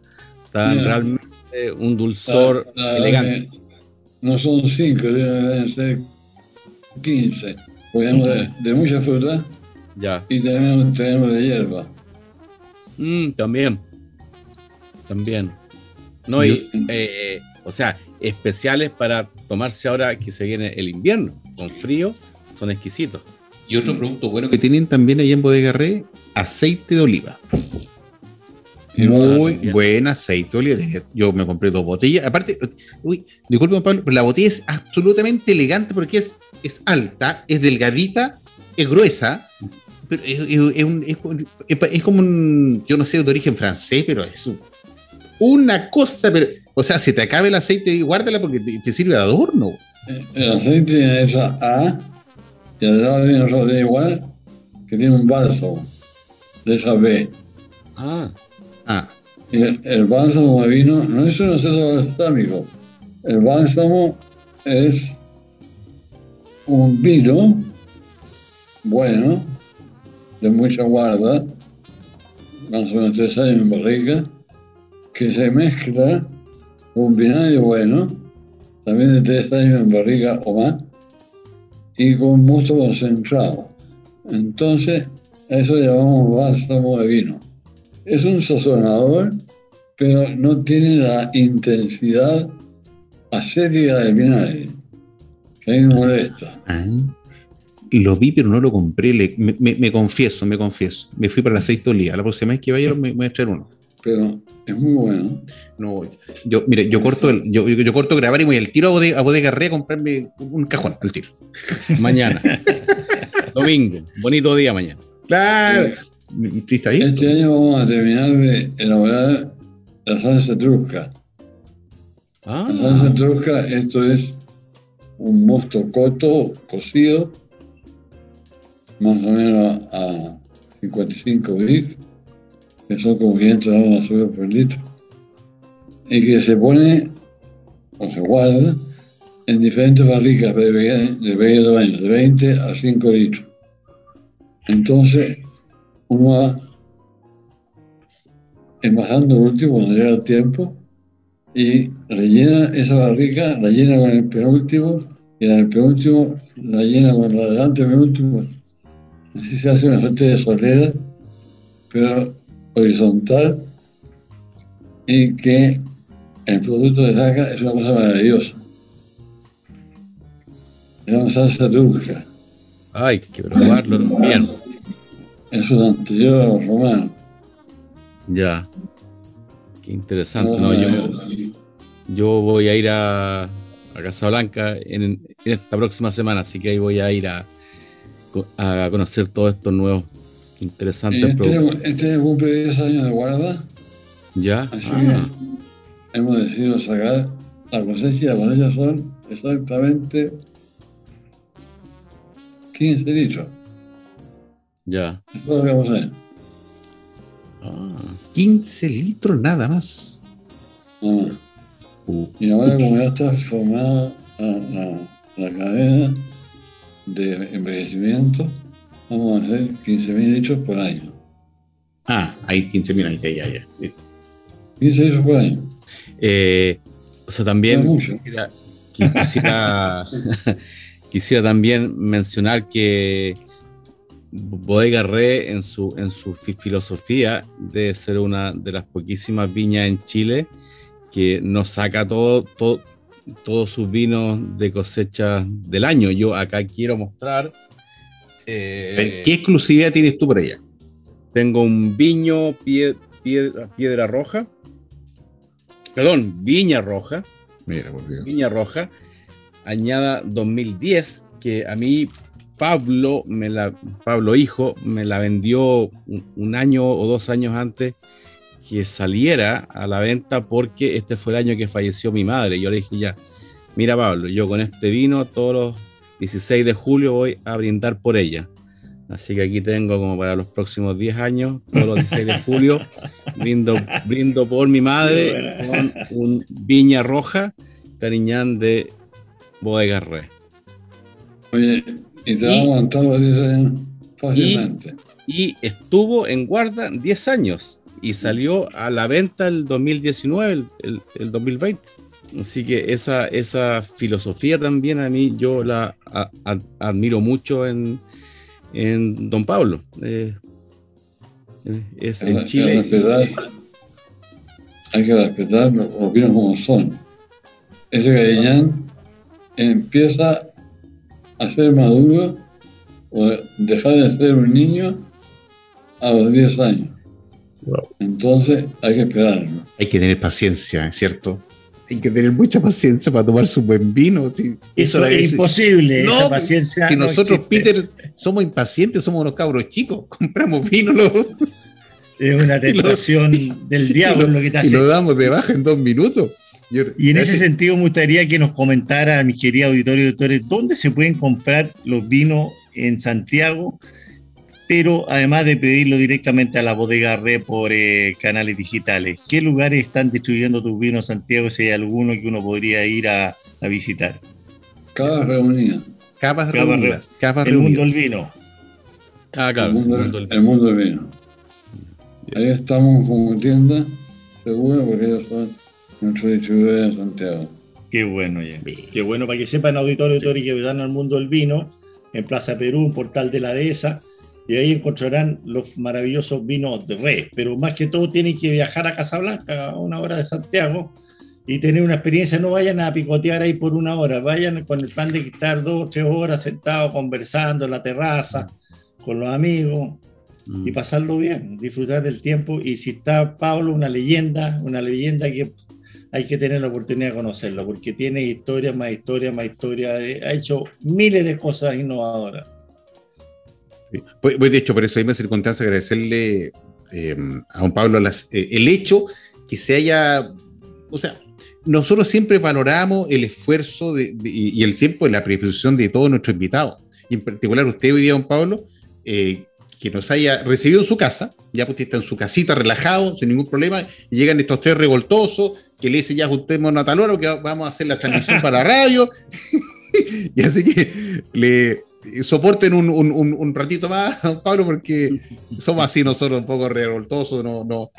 Ya. realmente un dulzor elegante. No son cinco, deben ser 15. Tenemos de, de mucha fruta Ya. y tenemos, tenemos de hierba. Mm, también. También. No, y, eh, o sea, especiales para tomarse ahora que se viene el invierno. Con frío, son exquisitos. Y otro producto bueno que tienen también allá en Bodega aceite de oliva. Y Muy también. buen aceite de oliva. Yo me compré dos botellas. Aparte, uy, disculpe, Pablo, pero la botella es absolutamente elegante porque es, es alta, es delgadita, es gruesa. Pero es, un- es- como un, yo no sé, de origen francés, pero es una cosa, pero, o sea, se te acaba el aceite, guárdala porque te, te sirve de adorno. El aceite tiene esa A y al lado tiene otro de igual que tiene un bálsamo de esa B. Ah, Ah, Y el, el bálsamo de vino no es un acceso balsámico. El bálsamo es un vino bueno, de mucha guarda, más o menos tres años en barrica, que se mezcla con un vinagre bueno, también de tres años en barrica o más, y con mosto concentrado. Entonces, eso llamamos bálsamo de vino. Es un sazonador, pero no tiene la intensidad acética del vinagre, que a mí me molesta. Lo vi, pero no lo compré. me, confieso, me confieso. Me fui para el aceite de. La próxima vez que vaya me, voy a echar uno. Pero es muy bueno. No, yo, mire, yo corto, el, yo, yo, corto grabar y voy al tiro a bodega, a bodega a comprarme un cajón al tiro. Mañana. Domingo. Bonito día mañana. Claro. ¿Sí está bien? Este año vamos a terminar de elaborar la salsa trusca. La Ah, salsa trusca, esto es un mosto coto cocido, más o menos a 55 bif, que son como 500 gramos de por litro, y que se pone o se guarda en diferentes barricas de de 20 años, de 20 a 5 litros. Entonces, uno va envasando el último cuando llega el tiempo y rellena esa barrica, la llena con el penúltimo y la del penúltimo la llena con la del antepenúltimo. Así se hace una suerte de solera, pero horizontal y que el producto de saca es una cosa maravillosa. Es una salsa turca, hay que probarlo bien. es un anterior romanos. Ya. Qué interesante. No, yo, yo voy a ir a, a Casablanca en, en esta próxima semana, así que ahí voy a ir a, a conocer todos estos nuevos Y interesantes productos. este, este cumple 10 años de guarda, Ya. así Ah, que hemos decidido sacar la cosecha y la cosecha son exactamente 15 litros. ya. Es todo lo que vamos a hacer. Ah, 15 litros nada más. Más. Uh, Y ahora como ya está formada la, la- la cadena de envejecimiento, vamos a hacer 15.000 litros por año. Ah, hay 15 mil ahí, ya, ya, ya. Listo. 15 litros por año. eh, o sea, también quisiera, qui- quisiera, quisiera también mencionar que Bodega Re en su, en su fi- filosofía debe ser una de las poquísimas viñas en Chile que nos saca todo, todo, todos sus vinos de cosecha del año. Yo acá quiero mostrar. Eh, ¿Qué exclusividad tienes tú por allá? tengo un viño pie- piedra, piedra roja. Perdón, viña roja. Mira, por Dios. Viña Roja, añada 2010, que a mí Pablo, me la, Pablo hijo, me la vendió un, un año o dos años antes que saliera a la venta porque este fue el año que falleció mi madre. Yo le dije ya, mira Pablo, yo con este vino todos los 16 de julio voy a brindar por ella. Así que aquí tengo como para los próximos 10 años, todos los 16 de julio, brindo, brindo por mi madre con un viña roja cariñán de Bodega Re. Oye, y te Y- va a aguantar los 10 años fácilmente. Y estuvo en guarda 10 años y salió a la venta el 2019, el, el- el 2020. Así que esa, esa filosofía también a mí yo la a- a- admiro mucho en, en Don Pablo. Eh, eh, es Hay en que Chile. respetar- hay que respetar los vinos como son. Ese Cariñán empieza a ser maduro o dejar de ser un niño a los 10 años. Entonces hay que esperarlo. Hay que tener paciencia, ¿es cierto? Hay que tener mucha paciencia para tomar su buen vino. sí. Eso es imposible, No, esa paciencia. Si no nosotros, existe. Peter, somos impacientes, somos unos cabros chicos, compramos vino lo- Es una tentación del diablo lo que te y hace. lo damos de baja en dos minutos. Yo- Y en ese sentido me gustaría que nos comentara, mis queridos auditores y auditores, dónde se pueden comprar los vinos en Santiago, pero además de pedirlo directamente a la bodega Red por eh, canales digitales. ¿Qué lugares están distribuyendo tus vinos en Santiago si hay alguno que uno podría ir a, a visitar? Cada reunión. Capas Capas reunidas. Capas El mundo reunidas. del vino. Ah, El claro. mundo, mundo del- el mundo del vino. Ahí estamos como tienda segura porque ellos son nuestros distribuidores en Santiago. Qué bueno, ya. Qué bueno para que sepan auditores y auditores que van al mundo del vino. en Plaza Perú, un portal de la dehesa, y ahí encontrarán los maravillosos vinos de Rey. Pero más que todo tienen que viajar a Casablanca, a una hora de Santiago, y tener una experiencia. No vayan a picotear ahí por una hora, vayan con el plan de estar dos o tres horas sentados conversando en la terraza con los amigos y Mm. pasarlo bien, disfrutar del tiempo. Y si está Pablo, una leyenda, una leyenda que hay que tener la oportunidad de conocerlo, porque tiene historia, más historia, más historia. Ha hecho miles de cosas innovadoras. Pues, pues, de hecho, por eso más circunstancia agradecerle eh, a don Pablo eh, el hecho que se haya, o sea, nosotros siempre valoramos el esfuerzo y el tiempo de la predisposición de todos nuestros invitados. En particular usted hoy día, don Pablo, eh, que nos haya recibido en su casa, ya pues usted está en su casita relajado, sin ningún problema, y llegan estos tres revoltosos que le dicen ya juntemos a tal que vamos a hacer la transmisión para radio. y así que le soporten un, un- un- un ratito más, Pablo, porque somos así nosotros, un poco revoltosos, no, no,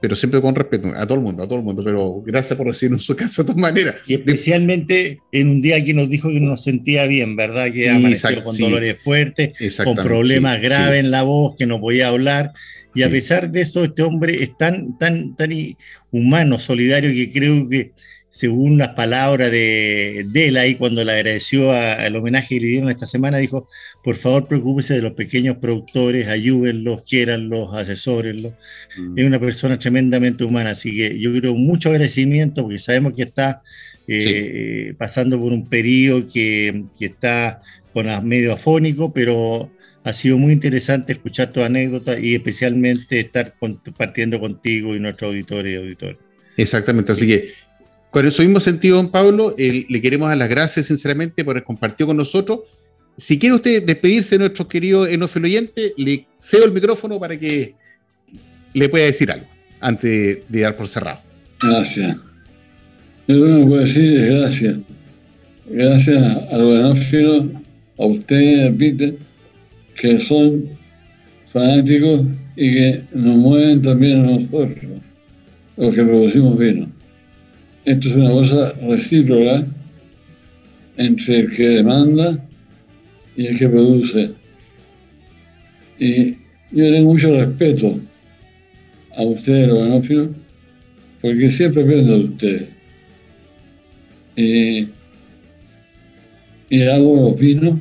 pero siempre con respeto a todo el mundo, a todo el mundo, pero gracias por recibirnos en su casa de todas maneras. Y especialmente en un día que nos dijo que no nos sentía bien, ¿verdad? Que Sí, amaneció con sí. dolores fuertes, con problemas sí, graves en la voz, que no podía hablar. Y a pesar de esto, este hombre es tan, tan, tan humano, solidario, que creo que según las palabras de, de él ahí cuando le agradeció al homenaje que le dieron esta semana, dijo, por favor preocúpese de los pequeños productores, ayúdenlos, quiéranlos, asesórenlos. Mm. Es una persona tremendamente humana, así que yo creo mucho agradecimiento porque sabemos que está eh, pasando por un periodo que, que está con medio afónico, pero ha sido muy interesante escuchar tu anécdota y especialmente estar compartiendo contigo y nuestros auditores y auditores. Exactamente, así que con eso mismo sentido, don Pablo, le queremos dar las gracias sinceramente por haber compartido con nosotros. Si quiere usted despedirse de nuestros queridos enófilo oyentes, le cedo el micrófono para que le pueda decir algo antes de dar por cerrado. Gracias. Yo lo único que puedo decir es gracias. Gracias a los enófilos, a usted, a Peter, que son fanáticos y que nos mueven también a nosotros, los que producimos vino. Esto es una cosa recíproca entre el que demanda y el que produce. Y yo tengo mucho respeto a ustedes, los enófilos, porque siempre aprendo de ustedes. Y, y hago los vinos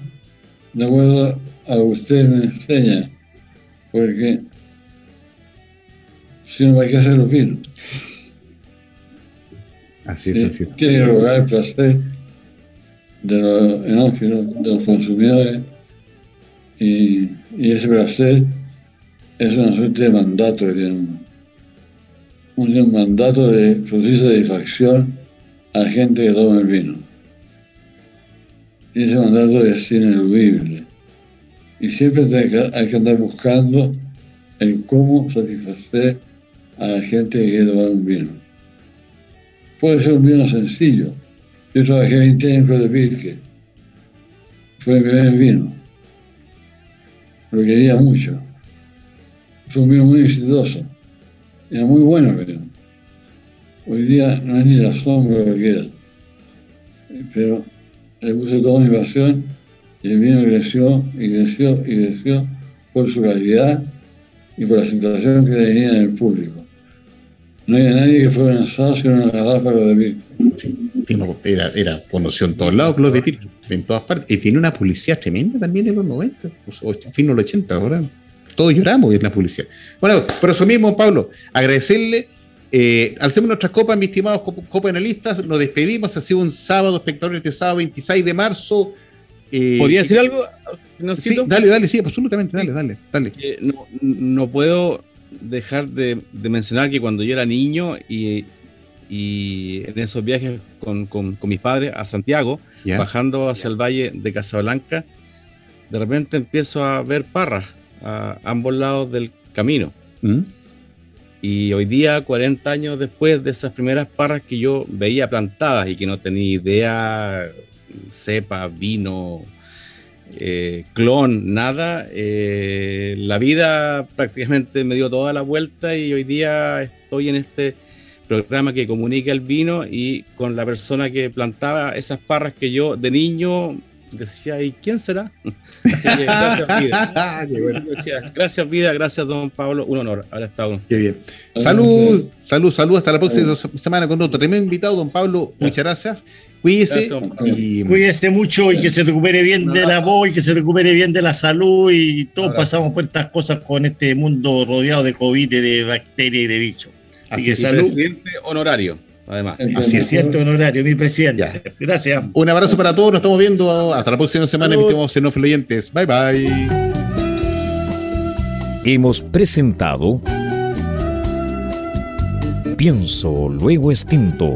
de acuerdo a lo que ustedes me enseñan, porque si no hay que hacer los vinos. Así es, Sí, así es. Quiere lograr el placer de los enófilos, de los consumidores, y, y ese placer es una suerte de mandato que tiene uno. Un, mandato de producir satisfacción a la gente que toma el vino. Y ese mandato es ineludible. Y siempre hay que, hay que andar buscando el cómo satisfacer a la gente que quiere tomar un vino. Puede ser un vino sencillo. Yo trabajé 20 años en de Pirque. Fue mi primer vino. Lo quería mucho. Fue un vino muy exitoso. Era muy bueno el vino. Hoy día no es ni la sombra lo que era. Pero le puse toda mi pasión y el vino creció y creció y creció por su calidad y por la aceptación que tenía en el público. No había nadie que fuera lanzado sin una garrafa de Pirque. Sí, era, era conocido en todos lados, Club de Pirque, en todas partes. Y tiene una publicidad tremenda también en los 90, o fin de los 80, ahora. Todos lloramos en la publicidad. Bueno, por eso mismo, Pablo, agradecerle. Eh, hacemos nuestras copas, mis estimados cop- copa analistas. Nos despedimos. Ha sido un sábado, espectadores, este sábado 26 de marzo. Eh, ¿Podría decir algo? Sí, dale, dale, sí, absolutamente, dale, dale, dale. que no, no puedo dejar de, de mencionar que cuando yo era niño y, y en esos viajes con, con- con mis padres a Santiago, bajando hacia el valle de Casablanca, de repente empiezo a ver parras a ambos lados del camino. ¿Mm? Y hoy día, 40 años después de esas primeras parras que yo veía plantadas y que no tenía idea, cepa, vino, eh, clon, nada, eh, la vida prácticamente me dio toda la vuelta y hoy día estoy en este programa que comunica el vino y con la persona que plantaba esas parras que yo de niño decía, ¿y quién será? Así que gracias, vida. Decía, gracias, vida, gracias, don Pablo. Un honor haber estado. Qué bien. Salud, salud, salud. Hasta la próxima semana con otro tremendo invitado, don Pablo. Muchas gracias. Cuídese. Y... Cuídese mucho y que se recupere bien de la voz y que se recupere bien de la salud. Y todos pasamos por estas cosas con este mundo rodeado de COVID, de bacterias y de bichos. Así, que salud. Presidente honorario además. Así es cierto, honorario, mi presidente. Ya. Gracias. Un abrazo para todos, nos estamos viendo hasta la próxima semana, mis estimados oyentes. Bye bye. Hemos presentado Pienso, luego extinto.